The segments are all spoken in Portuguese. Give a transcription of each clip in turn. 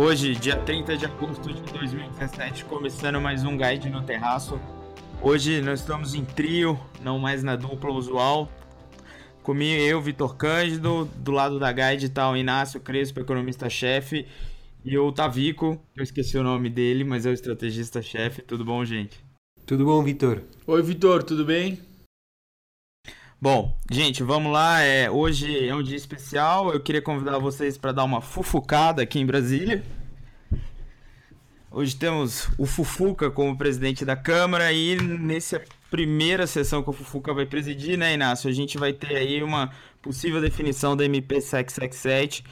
Hoje, dia 30 de agosto de 2017, começando mais um Guide no Terraço. Hoje nós estamos em trio, não mais na dupla usual. Comigo eu, Vitor Cândido, do lado da Guide está o Inácio Crespo, economista-chefe, e o Tavico, eu esqueci o nome dele, mas é o estrategista-chefe. Tudo bom, gente? Tudo bom, Vitor? Oi, Vitor, tudo bem? Bom, gente, vamos lá. É, hoje é um dia especial. Eu queria convidar vocês para dar uma fufucada aqui em Brasília. Hoje temos o Fufuca como presidente da Câmara e nessa primeira sessão que o Fufuca vai presidir, né, Inácio? A gente vai ter aí uma possível definição da MP 777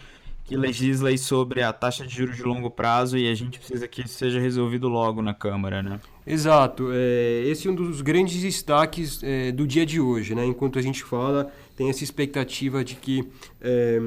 que legisla aí sobre a taxa de juros de longo prazo e a gente precisa que isso seja resolvido logo na Câmara, né? Exato. É, esse é um dos grandes destaques é, do dia de hoje, né? Enquanto a gente fala, tem essa expectativa de que é,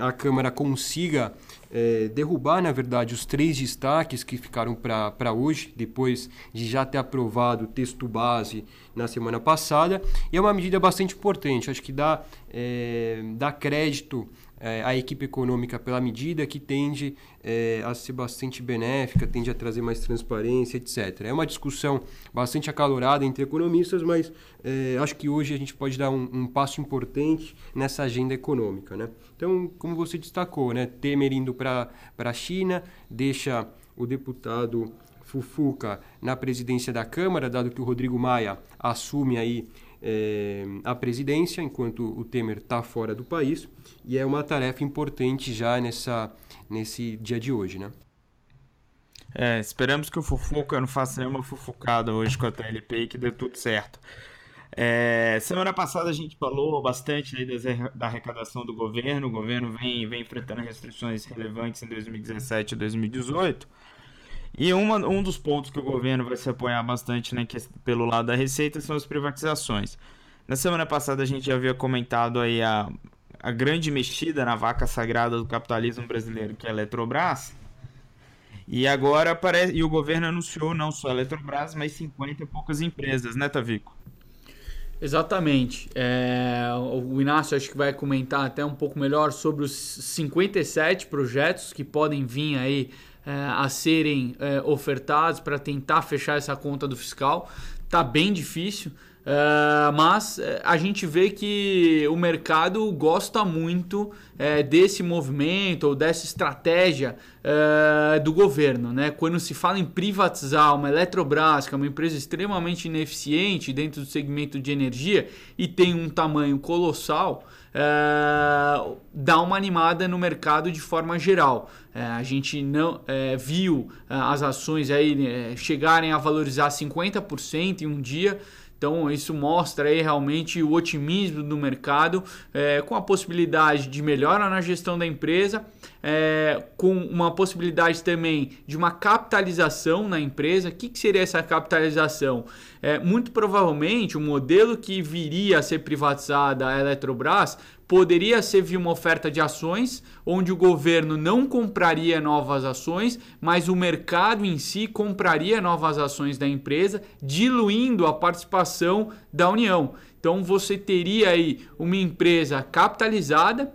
a Câmara consiga é, derrubar, na verdade, os três destaques que ficaram para hoje, depois de já ter aprovado o texto base na semana passada. E é uma medida bastante importante, acho que dá, é, dá crédito é, a equipe econômica pela medida que tende é, a ser bastante benéfica, tende a trazer mais transparência, etc. É uma discussão bastante acalorada entre economistas, mas é, acho que hoje a gente pode dar um, um, passo importante nessa agenda econômica. Né? Então, como você destacou, né, Temer indo para a China, deixa o deputado Fufuca na presidência da Câmara, dado que o Rodrigo Maia assume aí é, a presidência, enquanto o Temer está fora do país, e é uma tarefa importante já nessa, nesse dia de hoje, né? É, esperamos que o Fufuca não faça nenhuma fufocada hoje com a TLP e que dê tudo certo. É, semana passada a gente falou bastante aí da arrecadação do governo. O governo vem, vem enfrentando restrições relevantes em 2017 e 2018. E uma, um dos pontos que o governo vai se apoiar bastante né, que, pelo lado da receita são as privatizações. Na semana passada a gente já havia comentado aí a, a grande mexida na vaca sagrada do capitalismo brasileiro, que é a Eletrobras. E agora aparece, e o governo anunciou não só a Eletrobras, mas 50 e poucas empresas, né, Tavico? Exatamente. É, o Inácio acho que vai comentar até um pouco melhor sobre os 57 projetos que podem vir aí é, a serem é, ofertados para tentar fechar essa conta do fiscal. Tá bem difícil, é, mas a gente vê que o mercado gosta muito desse movimento ou dessa estratégia do governo. Né? Quando se fala em privatizar uma Eletrobras, que é uma empresa extremamente ineficiente dentro do segmento de energia e tem um tamanho colossal, uh, dá uma animada no mercado de forma geral. Uh, a gente não uh, viu as ações aí chegarem a valorizar 50% em um dia. Então isso mostra aí realmente o otimismo do mercado é, com a possibilidade de melhora na gestão da empresa, é, com uma possibilidade também de uma capitalização na empresa. O que, que seria essa capitalização? É, muito provavelmente o modelo que viria a ser privatizada a Eletrobras poderia ser via uma oferta de ações, onde o governo não compraria novas ações, mas o mercado em si compraria novas ações da empresa, diluindo a participação da União. Então você teria aí uma empresa capitalizada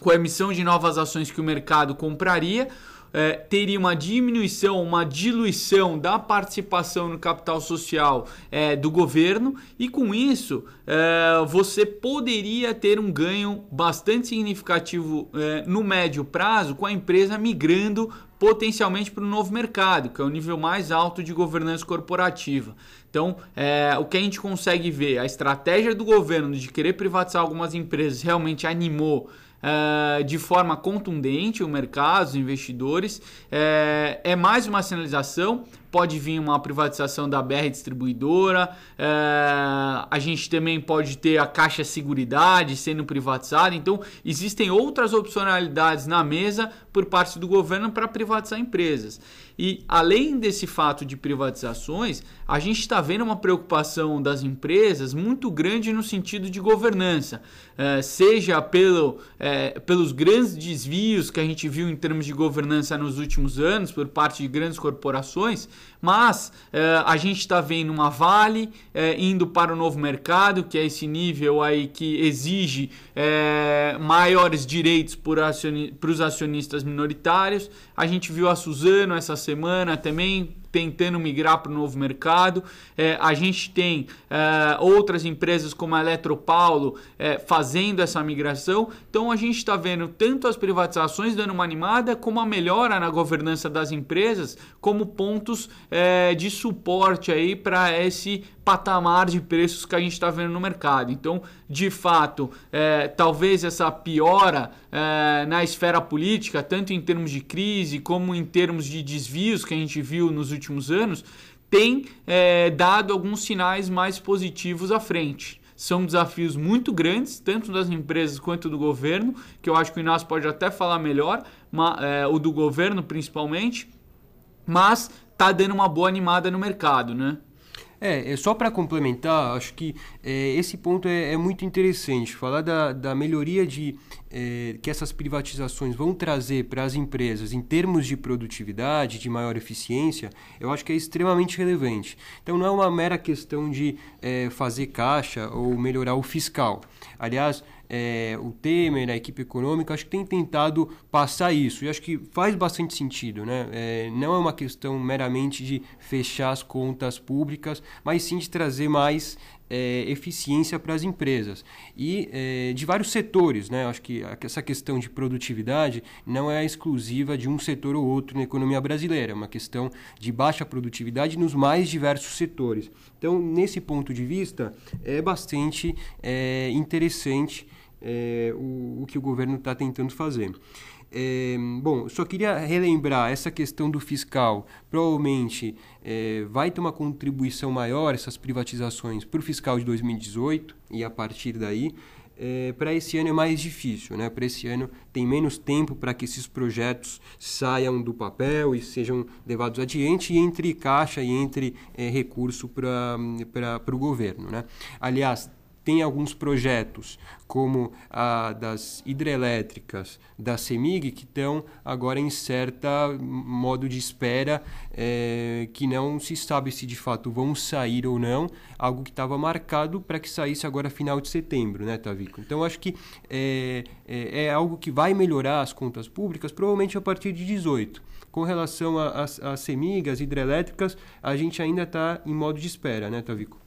com a emissão de novas ações que o mercado compraria é, teria uma diminuição, uma diluição da participação no capital social é, do governo e com isso é, você poderia ter um ganho bastante significativo é, no médio prazo com a empresa migrando potencialmente para o novo mercado, que é o nível mais alto de governança corporativa. Então, é, o que a gente consegue ver, a estratégia do governo de querer privatizar algumas empresas realmente animou uh, de forma contundente o mercado, os investidores. É, é mais uma sinalização pode vir uma privatização da BR distribuidora, é, a gente também pode ter a Caixa Seguridade sendo privatizada, então existem outras opcionalidades na mesa por parte do governo para privatizar empresas. E além desse fato de privatizações, a gente está vendo uma preocupação das empresas muito grande no sentido de governança, é, seja pelo, é, pelos grandes desvios que a gente viu em termos de governança nos últimos anos por parte de grandes corporações, Mas é, a gente está vendo uma Vale é, indo para o novo mercado, que é esse nível aí que exige é, maiores direitos para os acionistas minoritários. A gente viu a Suzano essa semana também tentando migrar para o novo mercado. É, a gente tem é, outras empresas como a Eletropaulo é, fazendo essa migração. Então a gente está vendo tanto as privatizações dando uma animada, como a melhora na governança das empresas, como pontos é, de suporte aí para esse patamar de preços que a gente está vendo no mercado. Então, de fato, é, talvez essa piora é, na esfera política, tanto em termos de crise como em termos de desvios que a gente viu nos últimos anos, tem é, dado alguns sinais mais positivos à frente. São desafios muito grandes, tanto das empresas quanto do governo, que eu acho que o Inácio pode até falar melhor, mas, é, o do governo principalmente, mas está dando uma boa animada no mercado, né? É, é só para complementar, acho que é, esse ponto é, é, muito interessante. Falar da, da melhoria de, é, que essas privatizações vão trazer para as empresas em termos de produtividade, de maior eficiência, eu acho que é extremamente relevante. Então não é uma mera questão de é, fazer caixa ou melhorar o fiscal. Aliás, é, o Temer, a equipe econômica, acho que tem tentado passar isso. E acho que faz bastante sentido. Né? É, não é uma questão meramente de fechar as contas públicas, mas sim de trazer mais é, eficiência para as empresas e é, de vários setores. Né? Acho que essa questão de produtividade não é exclusiva de um setor ou outro na economia brasileira, é uma questão de baixa produtividade nos mais diversos setores. Então, nesse ponto de vista, é bastante é, interessante é, o, o que o governo está tentando fazer. É, bom, só queria relembrar essa questão do fiscal. Provavelmente é, vai ter uma contribuição maior essas privatizações para o fiscal de 2018 e a partir daí. É, para esse ano é mais difícil, né? Para esse ano tem menos tempo para que esses projetos saiam do papel e sejam levados adiante e entre caixa e entre recurso para o governo, né? Aliás, tem alguns projetos, como a das hidrelétricas da CEMIG, que estão agora em certo modo de espera, é, que não se sabe se de fato vão sair ou não, algo que estava marcado para que saísse agora final de setembro, né, Tavico? Então, acho que é, é, é, algo que vai melhorar as contas públicas, provavelmente a partir de 18. Com relação às CEMIG, as hidrelétricas, a gente ainda está em modo de espera, né, Tavico?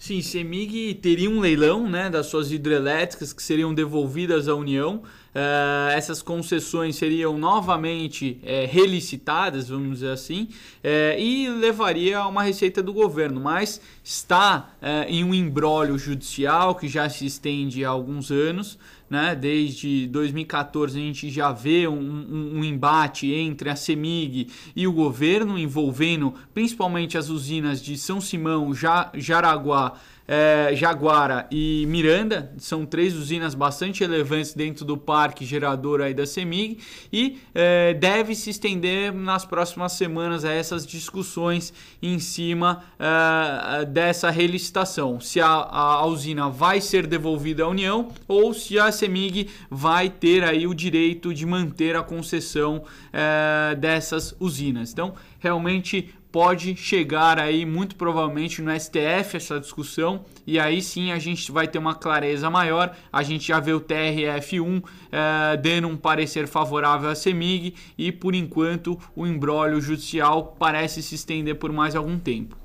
Sim, CEMIG teria um leilão né, das suas hidrelétricas que seriam devolvidas à União. Uh, essas concessões seriam novamente é, relicitadas, vamos dizer assim, é, e levaria a uma receita do governo, mas está é, em um embrólio judicial que já se estende há alguns anos né? Desde 2014 a gente já vê um, um, um, embate entre a CEMIG e o governo, envolvendo principalmente as usinas de São Simão, Jaraguá é, Jaguara e Miranda, são três usinas bastante relevantes dentro do parque gerador aí da CEMIG e é, deve se estender nas próximas semanas a essas discussões em cima é, dessa relicitação, se a, a, usina vai ser devolvida à União ou se a CEMIG vai ter aí o direito de manter a concessão é, dessas usinas. Então, realmente pode chegar aí muito provavelmente no STF essa discussão e aí sim a gente vai ter uma clareza maior. A gente já vê o TRF1 eh, dando um parecer favorável à CEMIG e por enquanto o embrólio judicial parece se estender por mais algum tempo.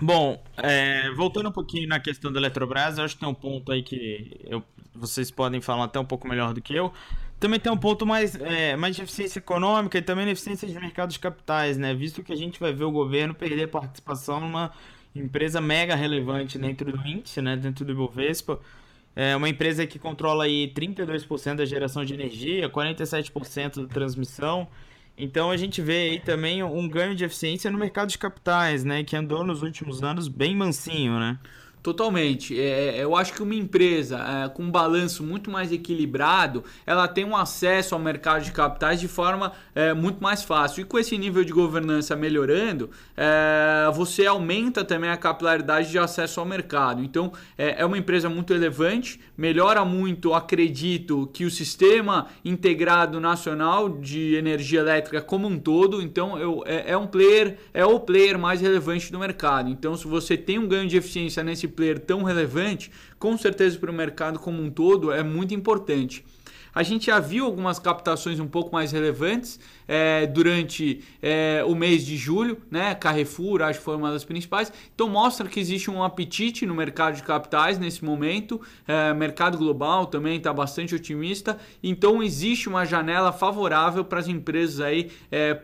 Bom, é, voltando um pouquinho na questão da Eletrobras, eu acho que tem um ponto aí que eu, vocês podem falar até um pouco melhor do que eu também tem um ponto mais, é, mais de eficiência econômica e também de eficiência de mercados de capitais, né? Visto que a gente vai ver o governo perder participação numa empresa mega relevante dentro do índice, né? Dentro do Ibovespa. É uma empresa que controla aí 32% da geração de energia, 47% da transmissão. Então a gente vê aí também um ganho de eficiência no mercado de capitais, né? Que andou nos últimos anos bem mansinho, né? Totalmente. É, é, eu acho que uma empresa é, com um balanço muito mais equilibrado, ela tem um acesso ao mercado de capitais de forma é, muito mais fácil. E com esse nível de governança melhorando, é, você aumenta também a capilaridade de acesso ao mercado. Então, é, é uma empresa muito relevante, melhora muito, acredito, que o sistema integrado nacional de energia elétrica como um todo. Então, eu, é, um player, é o player mais relevante do mercado. Então, se você tem um ganho de eficiência nesse player tão relevante, com certeza para o mercado como um todo é muito importante. A gente já viu algumas captações um pouco mais relevantes é, durante é, o mês de julho, né? Carrefour, acho que foi uma das principais. Então mostra que existe um apetite no mercado de capitais nesse momento. É, mercado global também está bastante otimista. Então existe uma janela favorável para as empresas aí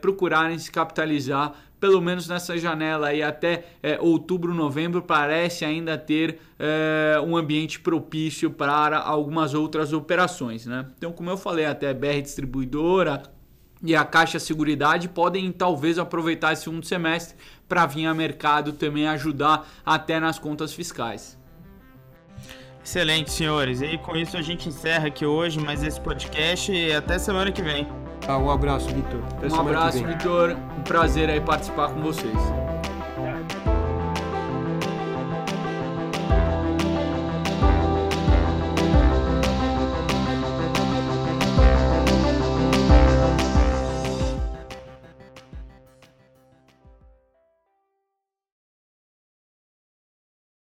procurarem se capitalizar pelo menos nessa janela aí até é, outubro, novembro, parece ainda ter é, um ambiente propício para algumas outras operações. Né? Então, como eu falei, até BR Distribuidora e a Caixa Seguridade podem talvez aproveitar esse segundo semestre para vir a mercado também ajudar até nas contas fiscais. Excelente, senhores. E com isso a gente encerra aqui hoje mais esse podcast e até semana que vem. Ah, um abraço, Vitor. Um abraço, Vitor. Um prazer aí participar com vocês.